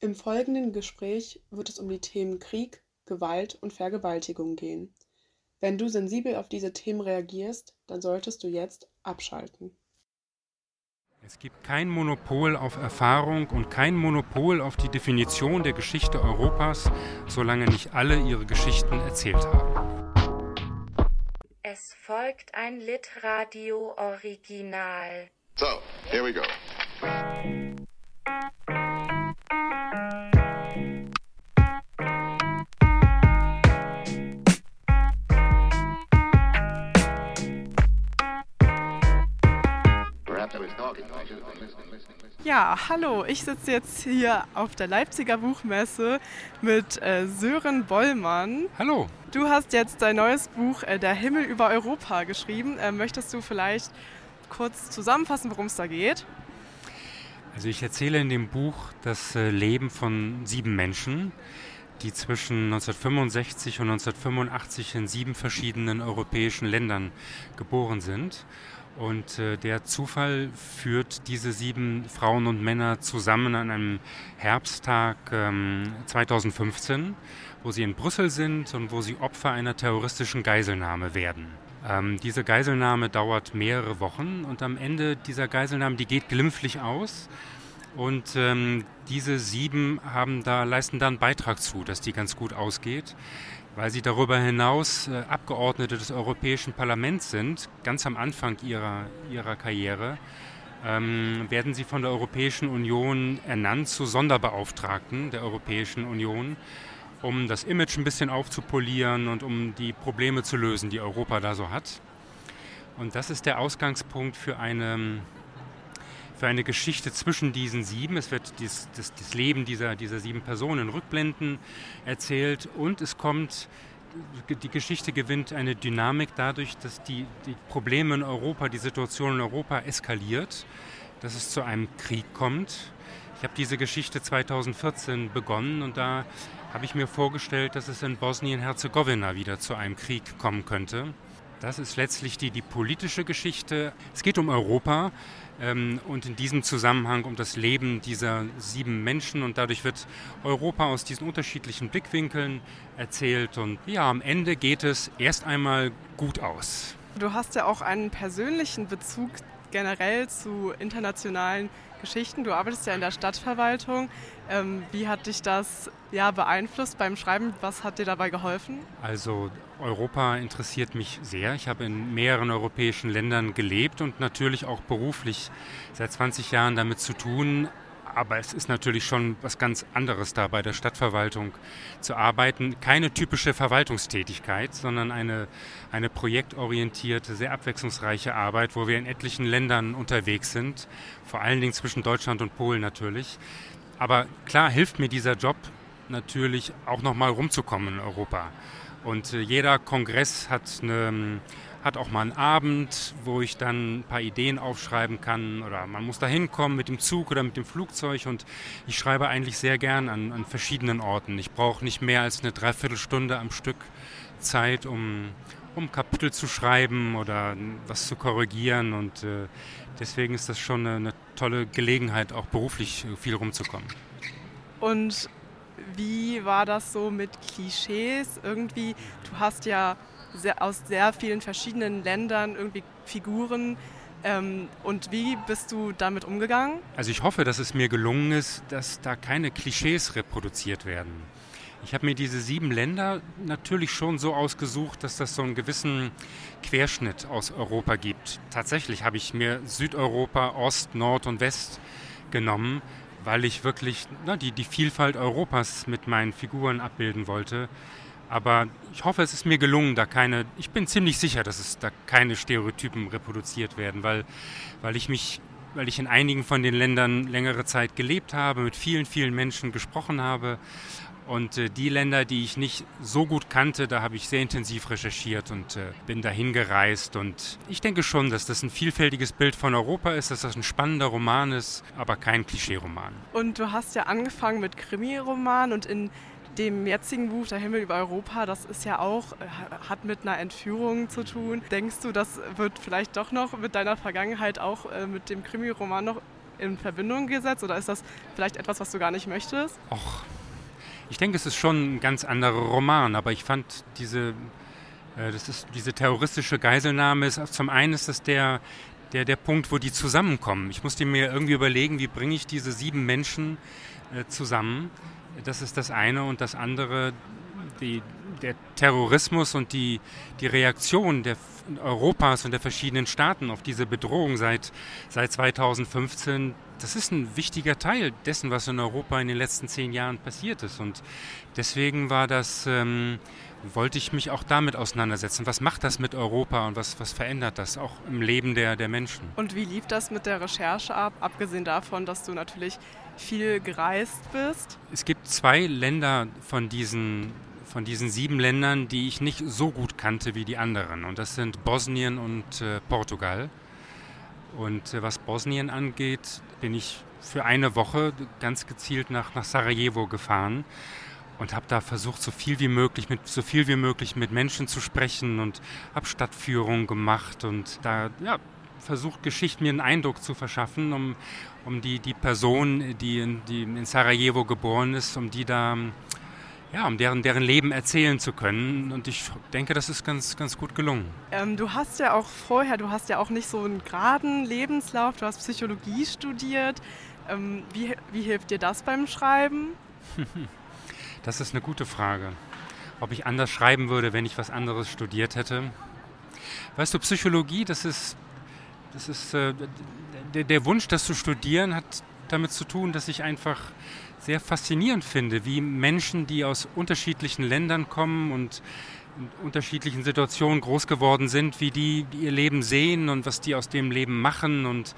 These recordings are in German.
Im folgenden Gespräch wird es um die Themen Krieg, Gewalt und Vergewaltigung gehen. Wenn du sensibel auf diese Themen reagierst, dann solltest du jetzt abschalten. Es gibt kein Monopol auf Erfahrung und kein Monopol auf die Definition der Geschichte Europas, solange nicht alle ihre Geschichten erzählt haben. Es folgt ein Litradio-Original. So, here we go. Ja, hallo, ich sitze jetzt hier auf der Leipziger Buchmesse mit äh, Sören Bollmann. Hallo. Du hast jetzt dein neues Buch äh, Der Himmel über Europa geschrieben. Äh, möchtest du vielleicht kurz zusammenfassen, worum es da geht? Also ich erzähle in dem Buch das äh, Leben von sieben Menschen, die zwischen 1965 und 1985 in sieben verschiedenen europäischen Ländern geboren sind. Und äh, der Zufall führt diese sieben Frauen und Männer zusammen an einem Herbsttag ähm, 2015, wo sie in Brüssel sind und wo sie Opfer einer terroristischen Geiselnahme werden. Ähm, diese Geiselnahme dauert mehrere Wochen und am Ende dieser Geiselnahme, die geht glimpflich aus. Und ähm, diese sieben haben da, leisten da einen Beitrag zu, dass die ganz gut ausgeht weil sie darüber hinaus äh, Abgeordnete des Europäischen Parlaments sind, ganz am Anfang ihrer, ihrer Karriere, ähm, werden sie von der Europäischen Union ernannt zu Sonderbeauftragten der Europäischen Union, um das Image ein bisschen aufzupolieren und um die Probleme zu lösen, die Europa da so hat. Und das ist der Ausgangspunkt für eine für eine Geschichte zwischen diesen sieben. Es wird dies, das, das Leben dieser, dieser sieben Personen Rückblenden erzählt und es kommt die Geschichte gewinnt eine Dynamik dadurch, dass die, die, Probleme in Europa, die Situation in Europa eskaliert, dass es zu einem Krieg kommt. Ich habe diese Geschichte 2014 begonnen und da habe ich mir vorgestellt, dass es in Bosnien-Herzegowina wieder zu einem Krieg kommen könnte. Das ist letztlich die, die politische Geschichte. Es geht um Europa und in diesem Zusammenhang um das Leben dieser sieben Menschen und dadurch wird Europa aus diesen unterschiedlichen Blickwinkeln erzählt und ja, am Ende geht es erst einmal gut aus. Du hast ja auch einen persönlichen Bezug generell zu internationalen Geschichten. Du arbeitest ja in der Stadtverwaltung. Ähm, wie hat dich das ja, beeinflusst beim Schreiben? Was hat dir dabei geholfen? Also Europa interessiert mich sehr. Ich habe in mehreren europäischen Ländern gelebt und natürlich auch beruflich seit 20 Jahren damit zu tun. Aber es ist natürlich schon was ganz anderes da bei der Stadtverwaltung zu arbeiten. Keine typische Verwaltungstätigkeit, sondern eine, eine projektorientierte, sehr abwechslungsreiche Arbeit, wo wir in etlichen Ländern unterwegs sind, vor allen Dingen zwischen Deutschland und Polen natürlich. Aber klar hilft mir dieser Job natürlich auch nochmal rumzukommen in Europa. Und äh, jeder Kongress hat, eine, hat auch mal einen Abend, wo ich dann ein paar Ideen aufschreiben kann. Oder man muss da hinkommen mit dem Zug oder mit dem Flugzeug. Und ich schreibe eigentlich sehr gern an, an verschiedenen Orten. Ich brauche nicht mehr als eine Dreiviertelstunde am Stück Zeit, um, um Kapitel zu schreiben oder was zu korrigieren. Und äh, deswegen ist das schon eine, eine tolle Gelegenheit, auch beruflich viel rumzukommen. Und wie war das so mit Klischees? Irgendwie, du hast ja sehr, aus sehr vielen verschiedenen Ländern irgendwie Figuren. Ähm, und wie bist du damit umgegangen? Also ich hoffe, dass es mir gelungen ist, dass da keine Klischees reproduziert werden. Ich habe mir diese sieben Länder natürlich schon so ausgesucht, dass das so einen gewissen Querschnitt aus Europa gibt. Tatsächlich habe ich mir Südeuropa, Ost, Nord und West genommen, weil ich wirklich na, die, die Vielfalt Europas mit meinen Figuren abbilden wollte. Aber ich hoffe, es ist mir gelungen, da keine, ich bin ziemlich sicher, dass es da keine Stereotypen reproduziert werden, weil, weil ich mich, weil ich in einigen von den Ländern längere Zeit gelebt habe, mit vielen, vielen Menschen gesprochen habe und äh, die Länder, die ich nicht so gut kannte, da habe ich sehr intensiv recherchiert und äh, bin dahin gereist. Und ich denke schon, dass das ein vielfältiges Bild von Europa ist, dass das ein spannender Roman ist, aber kein Klischee-Roman. Und du hast ja angefangen mit Krimi-Roman und in dem jetzigen Buch Der Himmel über Europa, das ist ja auch, äh, hat mit einer Entführung zu tun. Denkst du, das wird vielleicht doch noch mit deiner Vergangenheit auch äh, mit dem Krimi-Roman noch in Verbindung gesetzt oder ist das vielleicht etwas, was du gar nicht möchtest? Och, ich denke, es ist schon ein ganz anderer Roman, aber ich fand diese, äh, das ist, diese terroristische Geiselnahme, ist, zum einen ist das der, der, der Punkt, wo die zusammenkommen. Ich musste mir irgendwie überlegen, wie bringe ich diese sieben Menschen zusammen. Das ist das eine und das andere, die, der Terrorismus und die, die Reaktion der Europas und der verschiedenen Staaten auf diese Bedrohung seit, seit 2015, das ist ein wichtiger Teil dessen, was in Europa in den letzten zehn Jahren passiert ist. Und deswegen war das, ähm, wollte ich mich auch damit auseinandersetzen. Was macht das mit Europa und was, was verändert das auch im Leben der, der Menschen? Und wie lief das mit der Recherche ab, abgesehen davon, dass du natürlich viel gereist bist? Es gibt zwei Länder von diesen von diesen sieben Ländern, die ich nicht so gut kannte wie die anderen. Und das sind Bosnien und äh, Portugal. Und äh, was Bosnien angeht, bin ich für eine Woche ganz gezielt nach, nach Sarajevo gefahren und habe da versucht, so viel wie möglich mit so viel wie möglich mit Menschen zu sprechen und habe Stadtführungen gemacht und da ja, versucht, Geschichten mir einen Eindruck zu verschaffen, um, um die, die Person, die in, die in Sarajevo geboren ist, um die da ja, um deren, deren Leben erzählen zu können. Und ich denke, das ist ganz, ganz gut gelungen. Ähm, du hast ja auch vorher, du hast ja auch nicht so einen geraden Lebenslauf, du hast Psychologie studiert. Ähm, wie, wie hilft dir das beim Schreiben? Das ist eine gute Frage. Ob ich anders schreiben würde, wenn ich was anderes studiert hätte. Weißt du, Psychologie, das ist, das ist äh, der, der Wunsch, das zu studieren, hat damit zu tun, dass ich einfach sehr faszinierend finde, wie Menschen, die aus unterschiedlichen Ländern kommen und in unterschiedlichen Situationen groß geworden sind, wie die, ihr Leben sehen und was die aus dem Leben machen und,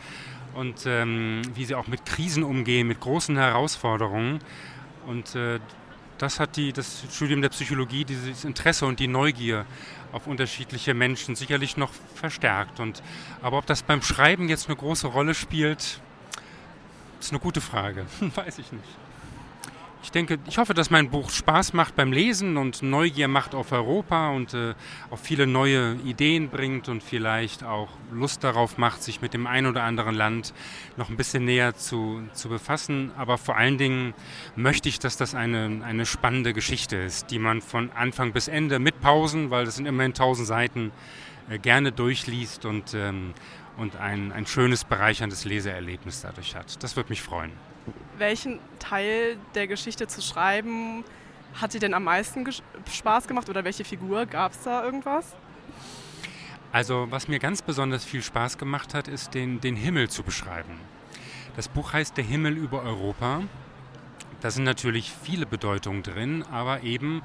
und ähm, wie sie auch mit Krisen umgehen, mit großen Herausforderungen. Und äh, das hat die, das Studium der Psychologie, dieses Interesse und die Neugier auf unterschiedliche Menschen sicherlich noch verstärkt. Und, aber ob das beim Schreiben jetzt eine große Rolle spielt, ist eine gute Frage. Weiß ich nicht ich denke, ich hoffe, dass mein Buch Spaß macht beim Lesen und Neugier macht auf Europa und äh, auch viele neue Ideen bringt und vielleicht auch Lust darauf macht, sich mit dem einen oder anderen Land noch ein bisschen näher zu, zu befassen. Aber vor allen Dingen möchte ich, dass das eine, eine spannende Geschichte ist, die man von Anfang bis Ende mit Pausen, weil das sind immerhin tausend Seiten, äh, gerne durchliest und, ähm, und ein, ein schönes, bereicherndes Leseerlebnis dadurch hat. Das würde mich freuen welchen Teil der Geschichte zu schreiben hat dir denn am meisten Spaß gemacht oder welche Figur gab es da irgendwas? Also was mir ganz besonders viel Spaß gemacht hat, ist den, den Himmel zu beschreiben. Das Buch heißt Der Himmel über Europa. Da sind natürlich viele Bedeutungen drin, aber eben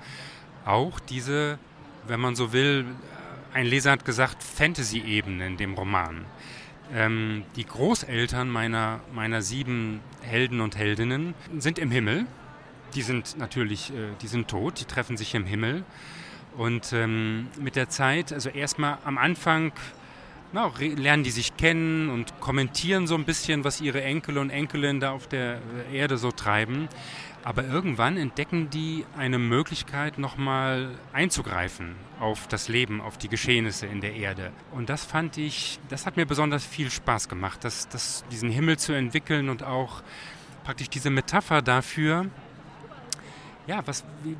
auch diese, wenn man so will, ein Leser hat gesagt, Fantasy-Ebene in dem Roman. Ähm, die Großeltern meiner, meiner sieben Helden und Heldinnen sind im Himmel. Die sind natürlich, äh, die sind tot, die treffen sich im Himmel. Und ähm, mit der Zeit, also erstmal am Anfang, na, lernen die sich kennen und kommentieren so ein bisschen, was ihre Enkel und Enkelinnen da auf der Erde so treiben. Aber irgendwann entdecken die eine Möglichkeit, nochmal einzugreifen auf das Leben, auf die Geschehnisse in der Erde. Und das fand ich, das hat mir besonders viel Spaß gemacht, das, das, diesen Himmel zu entwickeln und auch praktisch diese Metapher dafür, ja, was, wie,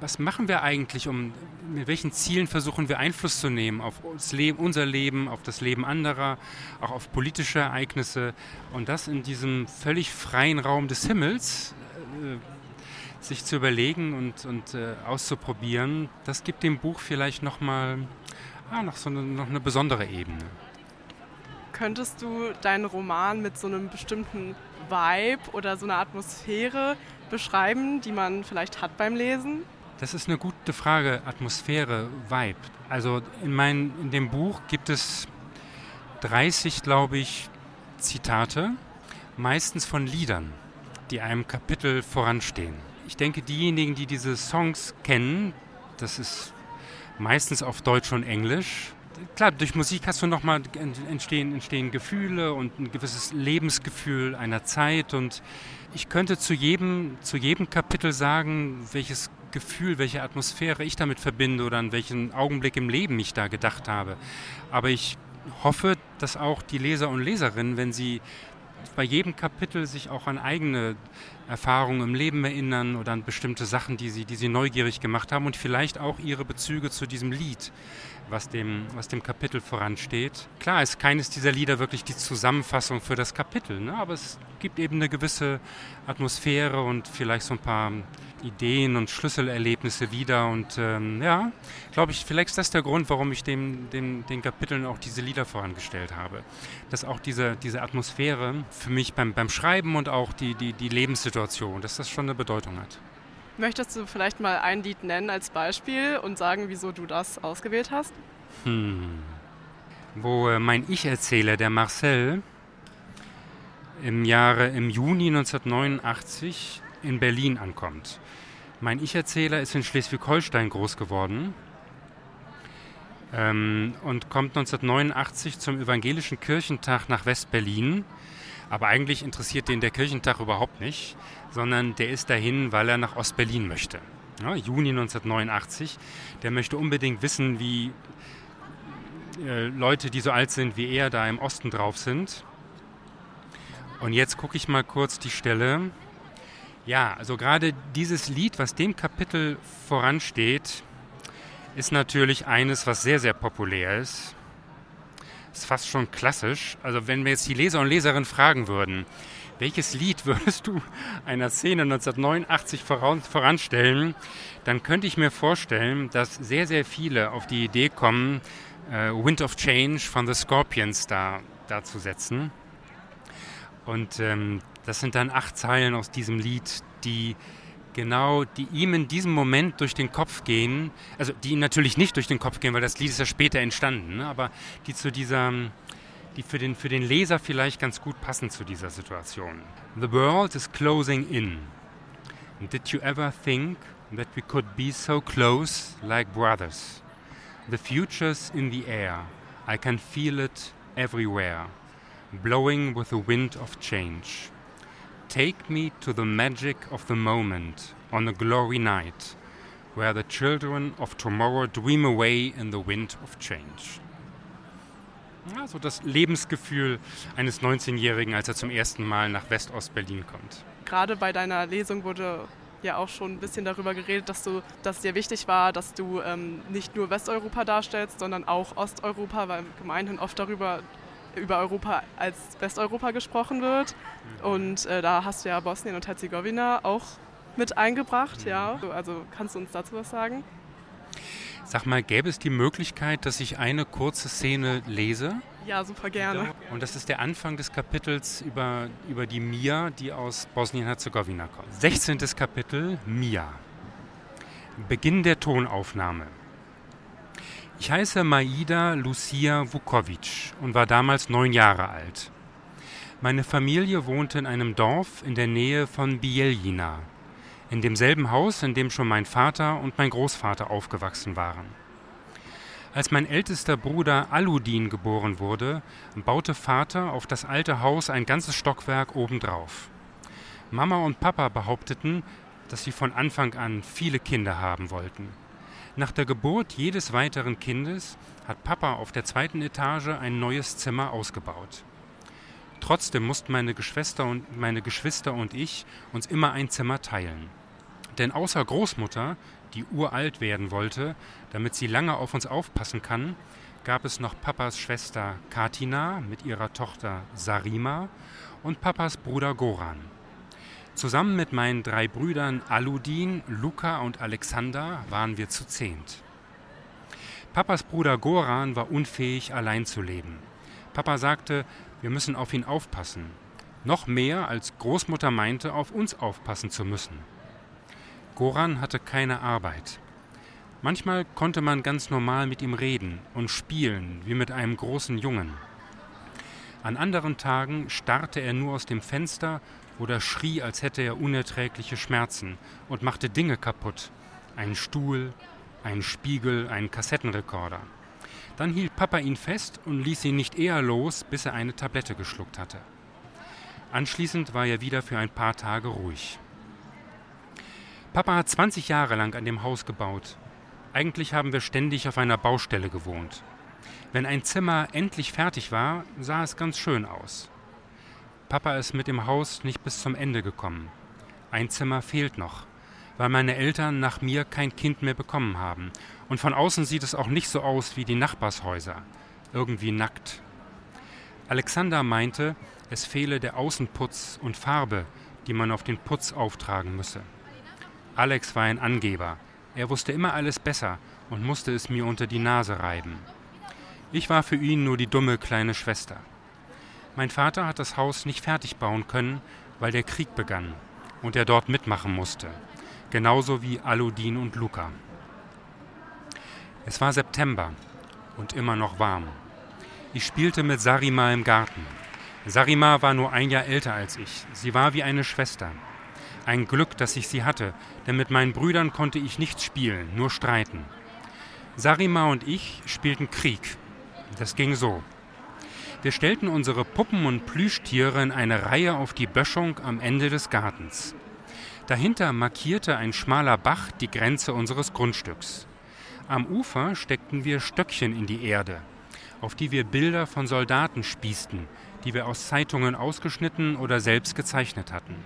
was machen wir eigentlich, um mit welchen Zielen versuchen wir Einfluss zu nehmen auf Leben, unser Leben, auf das Leben anderer, auch auf politische Ereignisse und das in diesem völlig freien Raum des Himmels äh, sich zu überlegen und, und äh, auszuprobieren, das gibt dem Buch vielleicht nochmal ah, noch so eine, noch eine besondere Ebene. Könntest du deinen Roman mit so einem bestimmten Vibe oder so einer Atmosphäre beschreiben, die man vielleicht hat beim Lesen? Das ist eine gute Frage, Atmosphäre, Vibe. Also in, mein, in dem Buch gibt es 30, glaube ich, Zitate, meistens von Liedern die einem Kapitel voranstehen. Ich denke, diejenigen, die diese Songs kennen, das ist meistens auf Deutsch und Englisch. Klar, durch Musik hast du nochmal entstehen, entstehen Gefühle und ein gewisses Lebensgefühl einer Zeit. Und ich könnte zu jedem, zu jedem Kapitel sagen, welches Gefühl, welche Atmosphäre ich damit verbinde oder an welchen Augenblick im Leben ich da gedacht habe. Aber ich hoffe, dass auch die Leser und Leserinnen, wenn sie bei jedem Kapitel sich auch an eigene Erfahrungen im Leben erinnern oder an bestimmte Sachen, die sie, die sie neugierig gemacht haben und vielleicht auch ihre Bezüge zu diesem Lied, was dem, was dem Kapitel voransteht. Klar ist keines dieser Lieder wirklich die Zusammenfassung für das Kapitel, ne? aber es gibt eben eine gewisse Atmosphäre und vielleicht so ein paar Ideen und Schlüsselerlebnisse wieder. Und ähm, ja, glaube ich, vielleicht ist das der Grund, warum ich dem, dem, den Kapiteln auch diese Lieder vorangestellt habe. Dass auch diese, diese Atmosphäre für mich beim, beim Schreiben und auch die, die, die Lebenssituation, dass das schon eine Bedeutung hat. Möchtest du vielleicht mal ein Lied nennen als Beispiel und sagen, wieso du das ausgewählt hast? Hm. Wo äh, mein Ich-Erzähler, der Marcel, im Jahre, im Juni 1989 in Berlin ankommt. Mein Ich-Erzähler ist in Schleswig-Holstein groß geworden ähm, und kommt 1989 zum Evangelischen Kirchentag nach West-Berlin. Aber eigentlich interessiert den der Kirchentag überhaupt nicht, sondern der ist dahin, weil er nach Ost-Berlin möchte. Ja, Juni 1989. Der möchte unbedingt wissen, wie äh, Leute, die so alt sind wie er, da im Osten drauf sind. Und jetzt gucke ich mal kurz die Stelle. Ja, also gerade dieses Lied, was dem Kapitel voransteht, ist natürlich eines, was sehr, sehr populär ist. Ist fast schon klassisch. Also wenn wir jetzt die Leser und Leserinnen fragen würden, welches Lied würdest du einer Szene 1989 voranstellen, dann könnte ich mir vorstellen, dass sehr, sehr viele auf die Idee kommen, äh, Wind of Change von The Scorpions da, da zu setzen. Und ähm, das sind dann acht Zeilen aus diesem Lied, die genau, die ihm in diesem Moment durch den Kopf gehen, also die ihm natürlich nicht durch den Kopf gehen, weil das Lied ist ja später entstanden, ne? aber die zu dieser, die für den, für den Leser vielleicht ganz gut passen zu dieser Situation. The world is closing in. Did you ever think that we could be so close like brothers? The future's in the air. I can feel it everywhere, blowing with the wind of change. Take me to the magic of the moment on a glory night, where the children of tomorrow dream away in the wind of change. Also das Lebensgefühl eines 19-Jährigen, als er zum ersten Mal nach West-Ost-Berlin kommt. Gerade bei deiner Lesung wurde ja auch schon ein bisschen darüber geredet, dass du, dass dir wichtig war, dass du ähm, nicht nur Westeuropa darstellst, sondern auch Osteuropa, weil gemeinhin oft darüber über Europa als Westeuropa gesprochen wird. Mhm. Und äh, da hast du ja Bosnien und Herzegowina auch mit eingebracht. Mhm. Ja. Also kannst du uns dazu was sagen? Sag mal, gäbe es die Möglichkeit, dass ich eine kurze Szene lese? Ja, super gerne. Und das ist der Anfang des Kapitels über, über die Mia, die aus Bosnien-Herzegowina kommt. 16. Kapitel Mia. Beginn der Tonaufnahme. Ich heiße Maida Lucia Vukovic und war damals neun Jahre alt. Meine Familie wohnte in einem Dorf in der Nähe von Bijeljina, in demselben Haus, in dem schon mein Vater und mein Großvater aufgewachsen waren. Als mein ältester Bruder Aludin geboren wurde, baute Vater auf das alte Haus ein ganzes Stockwerk obendrauf. Mama und Papa behaupteten, dass sie von Anfang an viele Kinder haben wollten. Nach der Geburt jedes weiteren Kindes hat Papa auf der zweiten Etage ein neues Zimmer ausgebaut. Trotzdem mussten meine Geschwister und meine Geschwister und ich uns immer ein Zimmer teilen. Denn außer Großmutter, die uralt werden wollte, damit sie lange auf uns aufpassen kann, gab es noch Papas Schwester Katina mit ihrer Tochter Sarima und Papas Bruder Goran. Zusammen mit meinen drei Brüdern Aludin, Luca und Alexander waren wir zu zehnt. Papas Bruder Goran war unfähig, allein zu leben. Papa sagte, wir müssen auf ihn aufpassen. Noch mehr als Großmutter meinte, auf uns aufpassen zu müssen. Goran hatte keine Arbeit. Manchmal konnte man ganz normal mit ihm reden und spielen, wie mit einem großen Jungen. An anderen Tagen starrte er nur aus dem Fenster oder schrie, als hätte er unerträgliche Schmerzen und machte Dinge kaputt. Einen Stuhl, einen Spiegel, einen Kassettenrekorder. Dann hielt Papa ihn fest und ließ ihn nicht eher los, bis er eine Tablette geschluckt hatte. Anschließend war er wieder für ein paar Tage ruhig. Papa hat 20 Jahre lang an dem Haus gebaut. Eigentlich haben wir ständig auf einer Baustelle gewohnt. Wenn ein Zimmer endlich fertig war, sah es ganz schön aus. Papa ist mit dem Haus nicht bis zum Ende gekommen. Ein Zimmer fehlt noch, weil meine Eltern nach mir kein Kind mehr bekommen haben. Und von außen sieht es auch nicht so aus wie die Nachbarshäuser. Irgendwie nackt. Alexander meinte, es fehle der Außenputz und Farbe, die man auf den Putz auftragen müsse. Alex war ein Angeber. Er wusste immer alles besser und musste es mir unter die Nase reiben. Ich war für ihn nur die dumme kleine Schwester. Mein Vater hat das Haus nicht fertig bauen können, weil der Krieg begann und er dort mitmachen musste, genauso wie Aludin und Luca. Es war September und immer noch warm. Ich spielte mit Sarima im Garten. Sarima war nur ein Jahr älter als ich. Sie war wie eine Schwester. Ein Glück, dass ich sie hatte, denn mit meinen Brüdern konnte ich nicht spielen, nur streiten. Sarima und ich spielten Krieg. Das ging so. Wir stellten unsere Puppen und Plüschtiere in eine Reihe auf die Böschung am Ende des Gartens. Dahinter markierte ein schmaler Bach die Grenze unseres Grundstücks. Am Ufer steckten wir Stöckchen in die Erde, auf die wir Bilder von Soldaten spießten, die wir aus Zeitungen ausgeschnitten oder selbst gezeichnet hatten.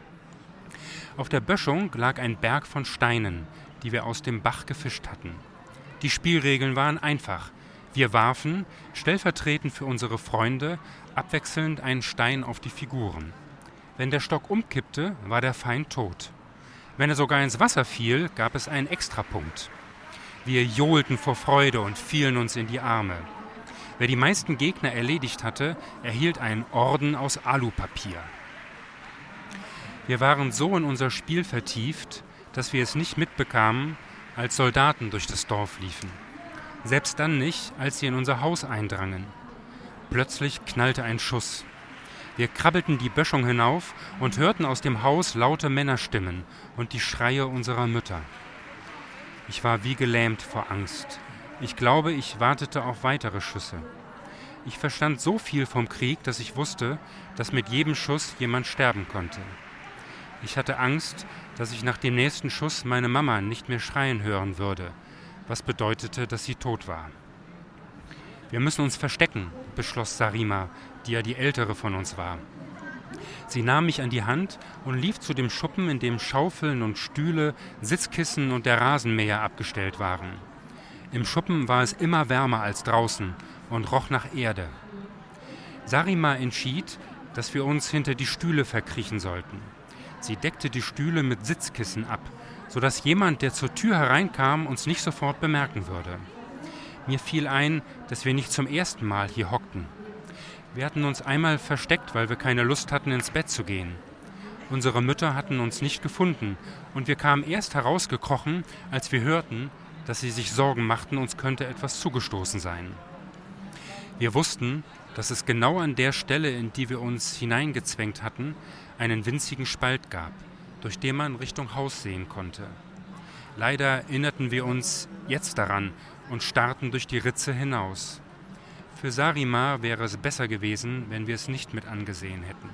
Auf der Böschung lag ein Berg von Steinen, die wir aus dem Bach gefischt hatten. Die Spielregeln waren einfach. Wir warfen, stellvertretend für unsere Freunde, abwechselnd einen Stein auf die Figuren. Wenn der Stock umkippte, war der Feind tot. Wenn er sogar ins Wasser fiel, gab es einen Extrapunkt. Wir johlten vor Freude und fielen uns in die Arme. Wer die meisten Gegner erledigt hatte, erhielt einen Orden aus Alupapier. Wir waren so in unser Spiel vertieft, dass wir es nicht mitbekamen, als Soldaten durch das Dorf liefen. Selbst dann nicht, als sie in unser Haus eindrangen. Plötzlich knallte ein Schuss. Wir krabbelten die Böschung hinauf und hörten aus dem Haus laute Männerstimmen und die Schreie unserer Mütter. Ich war wie gelähmt vor Angst. Ich glaube, ich wartete auf weitere Schüsse. Ich verstand so viel vom Krieg, dass ich wusste, dass mit jedem Schuss jemand sterben konnte. Ich hatte Angst, dass ich nach dem nächsten Schuss meine Mama nicht mehr schreien hören würde, was bedeutete, dass sie tot war. Wir müssen uns verstecken, beschloss Sarima, die ja die ältere von uns war. Sie nahm mich an die Hand und lief zu dem Schuppen, in dem Schaufeln und Stühle, Sitzkissen und der Rasenmäher abgestellt waren. Im Schuppen war es immer wärmer als draußen und roch nach Erde. Sarima entschied, dass wir uns hinter die Stühle verkriechen sollten. Sie deckte die Stühle mit Sitzkissen ab, sodass jemand, der zur Tür hereinkam, uns nicht sofort bemerken würde. Mir fiel ein, dass wir nicht zum ersten Mal hier hockten. Wir hatten uns einmal versteckt, weil wir keine Lust hatten, ins Bett zu gehen. Unsere Mütter hatten uns nicht gefunden, und wir kamen erst herausgekrochen, als wir hörten, dass sie sich Sorgen machten, uns könnte etwas zugestoßen sein. Wir wussten, dass es genau an der Stelle, in die wir uns hineingezwängt hatten, einen winzigen Spalt gab, durch den man Richtung Haus sehen konnte. Leider erinnerten wir uns jetzt daran und starrten durch die Ritze hinaus. Für Sarima wäre es besser gewesen, wenn wir es nicht mit angesehen hätten.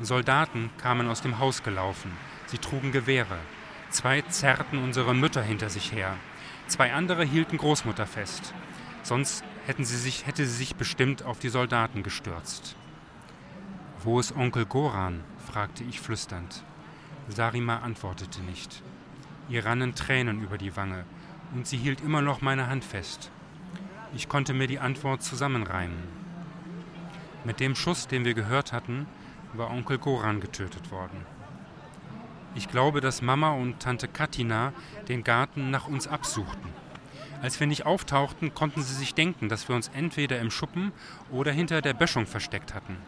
Soldaten kamen aus dem Haus gelaufen. Sie trugen Gewehre. Zwei zerrten unsere Mütter hinter sich her. Zwei andere hielten Großmutter fest. Sonst hätten sie sich, hätte sie sich bestimmt auf die Soldaten gestürzt. Wo ist Onkel Goran? Fragte ich flüsternd. Sarima antwortete nicht. Ihr rannen Tränen über die Wange, und sie hielt immer noch meine Hand fest. Ich konnte mir die Antwort zusammenreimen. Mit dem Schuss, den wir gehört hatten, war Onkel Goran getötet worden. Ich glaube, dass Mama und Tante Katina den Garten nach uns absuchten. Als wir nicht auftauchten, konnten sie sich denken, dass wir uns entweder im Schuppen oder hinter der Böschung versteckt hatten.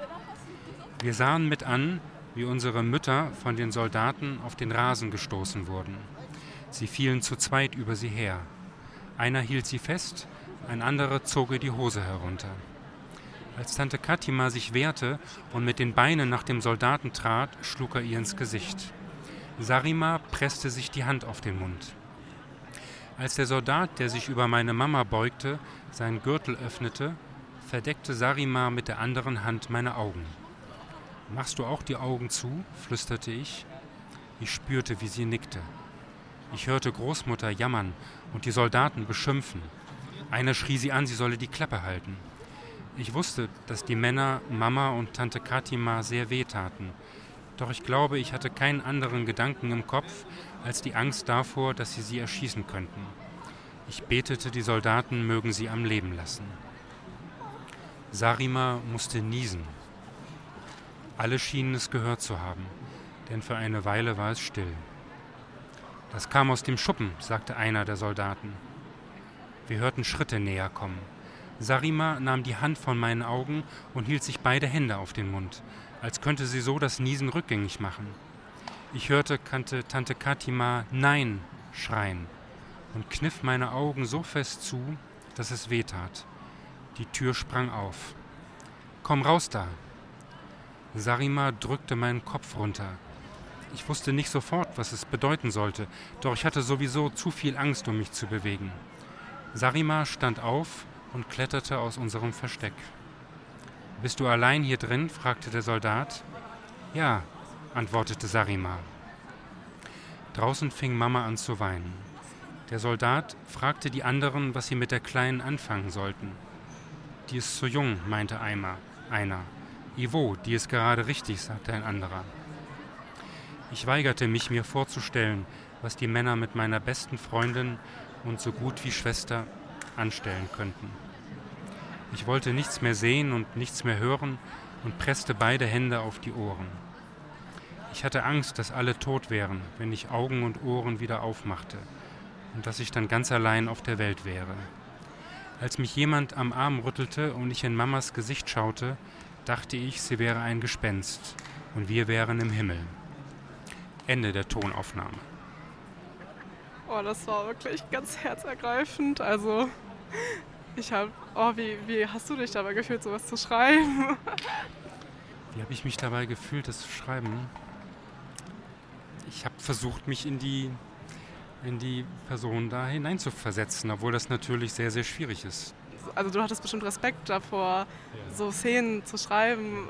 Wir sahen mit an, wie unsere Mütter von den Soldaten auf den Rasen gestoßen wurden. Sie fielen zu zweit über sie her. Einer hielt sie fest, ein anderer zog ihr die Hose herunter. Als Tante Katima sich wehrte und mit den Beinen nach dem Soldaten trat, schlug er ihr ins Gesicht. Sarima presste sich die Hand auf den Mund. Als der Soldat, der sich über meine Mama beugte, seinen Gürtel öffnete, verdeckte Sarima mit der anderen Hand meine Augen. Machst du auch die Augen zu? flüsterte ich. Ich spürte, wie sie nickte. Ich hörte Großmutter jammern und die Soldaten beschimpfen. Einer schrie sie an, sie solle die Klappe halten. Ich wusste, dass die Männer Mama und Tante Katima sehr wehtaten. Doch ich glaube, ich hatte keinen anderen Gedanken im Kopf als die Angst davor, dass sie sie erschießen könnten. Ich betete, die Soldaten mögen sie am Leben lassen. Sarima musste niesen. Alle schienen es gehört zu haben, denn für eine Weile war es still. Das kam aus dem Schuppen, sagte einer der Soldaten. Wir hörten Schritte näher kommen. Sarima nahm die Hand von meinen Augen und hielt sich beide Hände auf den Mund, als könnte sie so das Niesen rückgängig machen. Ich hörte Tante Katima Nein schreien und kniff meine Augen so fest zu, dass es weh tat. Die Tür sprang auf. Komm raus da! Sarima drückte meinen Kopf runter. Ich wusste nicht sofort, was es bedeuten sollte, doch ich hatte sowieso zu viel Angst, um mich zu bewegen. Sarima stand auf und kletterte aus unserem Versteck. Bist du allein hier drin? fragte der Soldat. Ja, antwortete Sarima. Draußen fing Mama an zu weinen. Der Soldat fragte die anderen, was sie mit der Kleinen anfangen sollten. Die ist zu jung, meinte Eimer, einer. Ivo, die ist gerade richtig, sagte ein anderer. Ich weigerte mich, mir vorzustellen, was die Männer mit meiner besten Freundin und so gut wie Schwester anstellen könnten. Ich wollte nichts mehr sehen und nichts mehr hören und presste beide Hände auf die Ohren. Ich hatte Angst, dass alle tot wären, wenn ich Augen und Ohren wieder aufmachte und dass ich dann ganz allein auf der Welt wäre. Als mich jemand am Arm rüttelte und ich in Mamas Gesicht schaute, dachte ich, sie wäre ein Gespenst und wir wären im Himmel. Ende der Tonaufnahme. Oh, das war wirklich ganz herzergreifend. Also, ich habe. Oh, wie, wie hast du dich dabei gefühlt, sowas zu schreiben? Wie habe ich mich dabei gefühlt, das zu schreiben? Ich habe versucht, mich in die in die Person da hineinzuversetzen, obwohl das natürlich sehr, sehr schwierig ist. Also du hattest bestimmt Respekt davor, ja. so Szenen zu schreiben.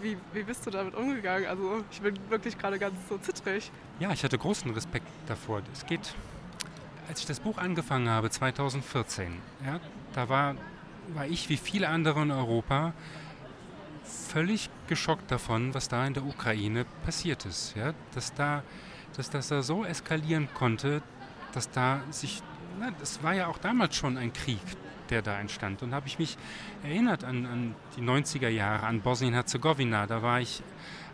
Wie, wie bist du damit umgegangen? Also ich bin wirklich gerade ganz so zittrig. Ja, ich hatte großen Respekt davor. Es geht, als ich das Buch angefangen habe, 2014, ja, da war, war ich wie viele andere in Europa völlig geschockt davon, was da in der Ukraine passiert ist. Ja? Dass da dass das da so eskalieren konnte, dass da sich, na, das war ja auch damals schon ein Krieg, der da entstand. Und habe ich mich erinnert an, an die 90er Jahre, an Bosnien-Herzegowina. Da war ich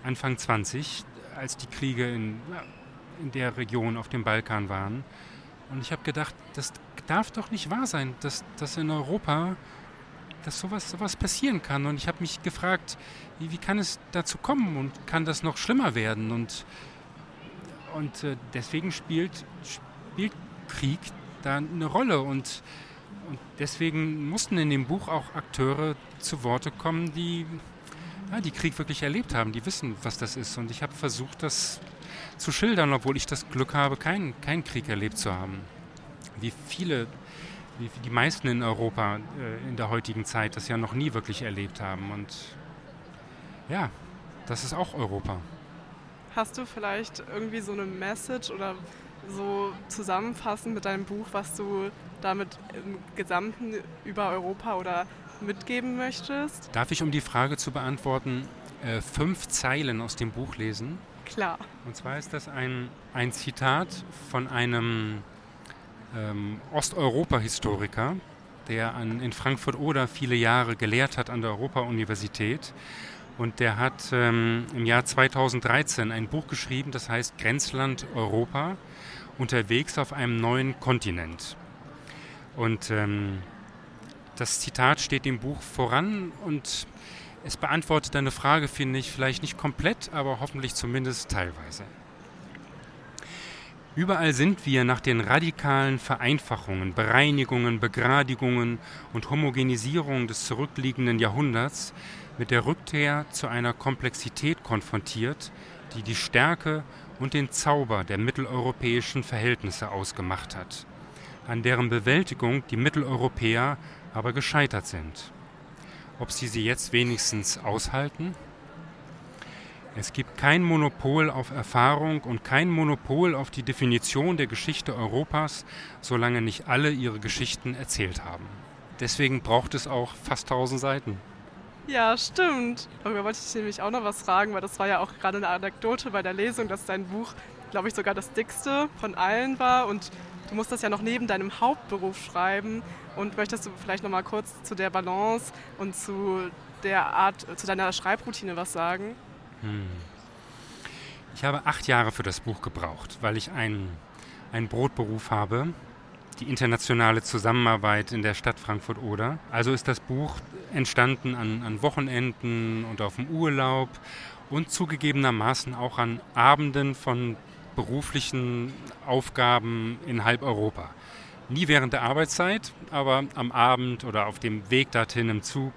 Anfang 20, als die Kriege in, in der Region auf dem Balkan waren. Und ich habe gedacht, das darf doch nicht wahr sein, dass, dass in Europa dass sowas, sowas passieren kann. Und ich habe mich gefragt, wie, wie kann es dazu kommen und kann das noch schlimmer werden? Und und äh, deswegen spielt, spielt Krieg da eine Rolle. Und, und deswegen mussten in dem Buch auch Akteure zu Worte kommen, die, ja, die Krieg wirklich erlebt haben, die wissen, was das ist. Und ich habe versucht, das zu schildern, obwohl ich das Glück habe, keinen kein Krieg erlebt zu haben. Wie viele, wie die meisten in Europa äh, in der heutigen Zeit das ja noch nie wirklich erlebt haben. Und ja, das ist auch Europa. Hast du vielleicht irgendwie so eine Message oder so zusammenfassend mit deinem Buch, was du damit im Gesamten über Europa oder mitgeben möchtest? Darf ich, um die Frage zu beantworten, äh, fünf Zeilen aus dem Buch lesen? Klar. Und zwar ist das ein, ein Zitat von einem ähm, Osteuropa-Historiker, der an, in Frankfurt-Oder viele Jahre gelehrt hat an der Europa-Universität und der hat ähm, im Jahr 2013 ein Buch geschrieben, das heißt Grenzland Europa, unterwegs auf einem neuen Kontinent. Und ähm, das Zitat steht dem Buch voran und es beantwortet eine Frage, finde ich, vielleicht nicht komplett, aber hoffentlich zumindest teilweise. Überall sind wir nach den radikalen Vereinfachungen, Bereinigungen, Begradigungen und Homogenisierungen des zurückliegenden Jahrhunderts mit der Rückkehr zu einer Komplexität konfrontiert, die die Stärke und den Zauber der mitteleuropäischen Verhältnisse ausgemacht hat, an deren Bewältigung die Mitteleuropäer aber gescheitert sind. Ob sie sie jetzt wenigstens aushalten? Es gibt kein Monopol auf Erfahrung und kein Monopol auf die Definition der Geschichte Europas, solange nicht alle ihre Geschichten erzählt haben. deswegen braucht es auch fast 1000 Seiten. Ja, stimmt. Darüber wollte ich nämlich auch noch was fragen, weil das war ja auch gerade eine Anekdote bei der Lesung, dass dein Buch, glaube ich, sogar das dickste von allen war und du musst das ja noch neben deinem Hauptberuf schreiben. Und möchtest du vielleicht noch mal kurz zu der Balance und zu der Art, zu deiner Schreibroutine was sagen? Hm. Ich habe acht Jahre für das Buch gebraucht, weil ich einen, einen Brotberuf habe, die internationale Zusammenarbeit in der Stadt Frankfurt-Oder. Also ist das Buch entstanden an, an Wochenenden und auf dem Urlaub und zugegebenermaßen auch an Abenden von beruflichen Aufgaben in halb Europa. Nie während der Arbeitszeit, aber am Abend oder auf dem Weg dorthin im Zug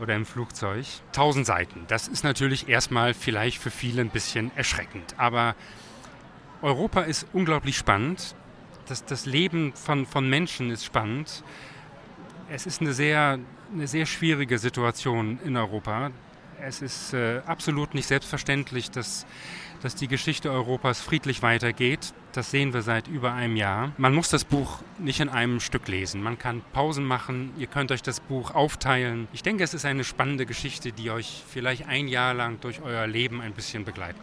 oder im Flugzeug. Tausend Seiten. Das ist natürlich erstmal vielleicht für viele ein bisschen erschreckend. Aber Europa ist unglaublich spannend. Das, das Leben von, von Menschen ist spannend. Es ist eine sehr, eine sehr schwierige Situation in Europa. Es ist äh, absolut nicht selbstverständlich, dass dass die Geschichte Europas friedlich weitergeht. Das sehen wir seit über einem Jahr. Man muss das Buch nicht in einem Stück lesen. Man kann Pausen machen. Ihr könnt euch das Buch aufteilen. Ich denke, es ist eine spannende Geschichte, die euch vielleicht ein Jahr lang durch euer Leben ein bisschen begleitet.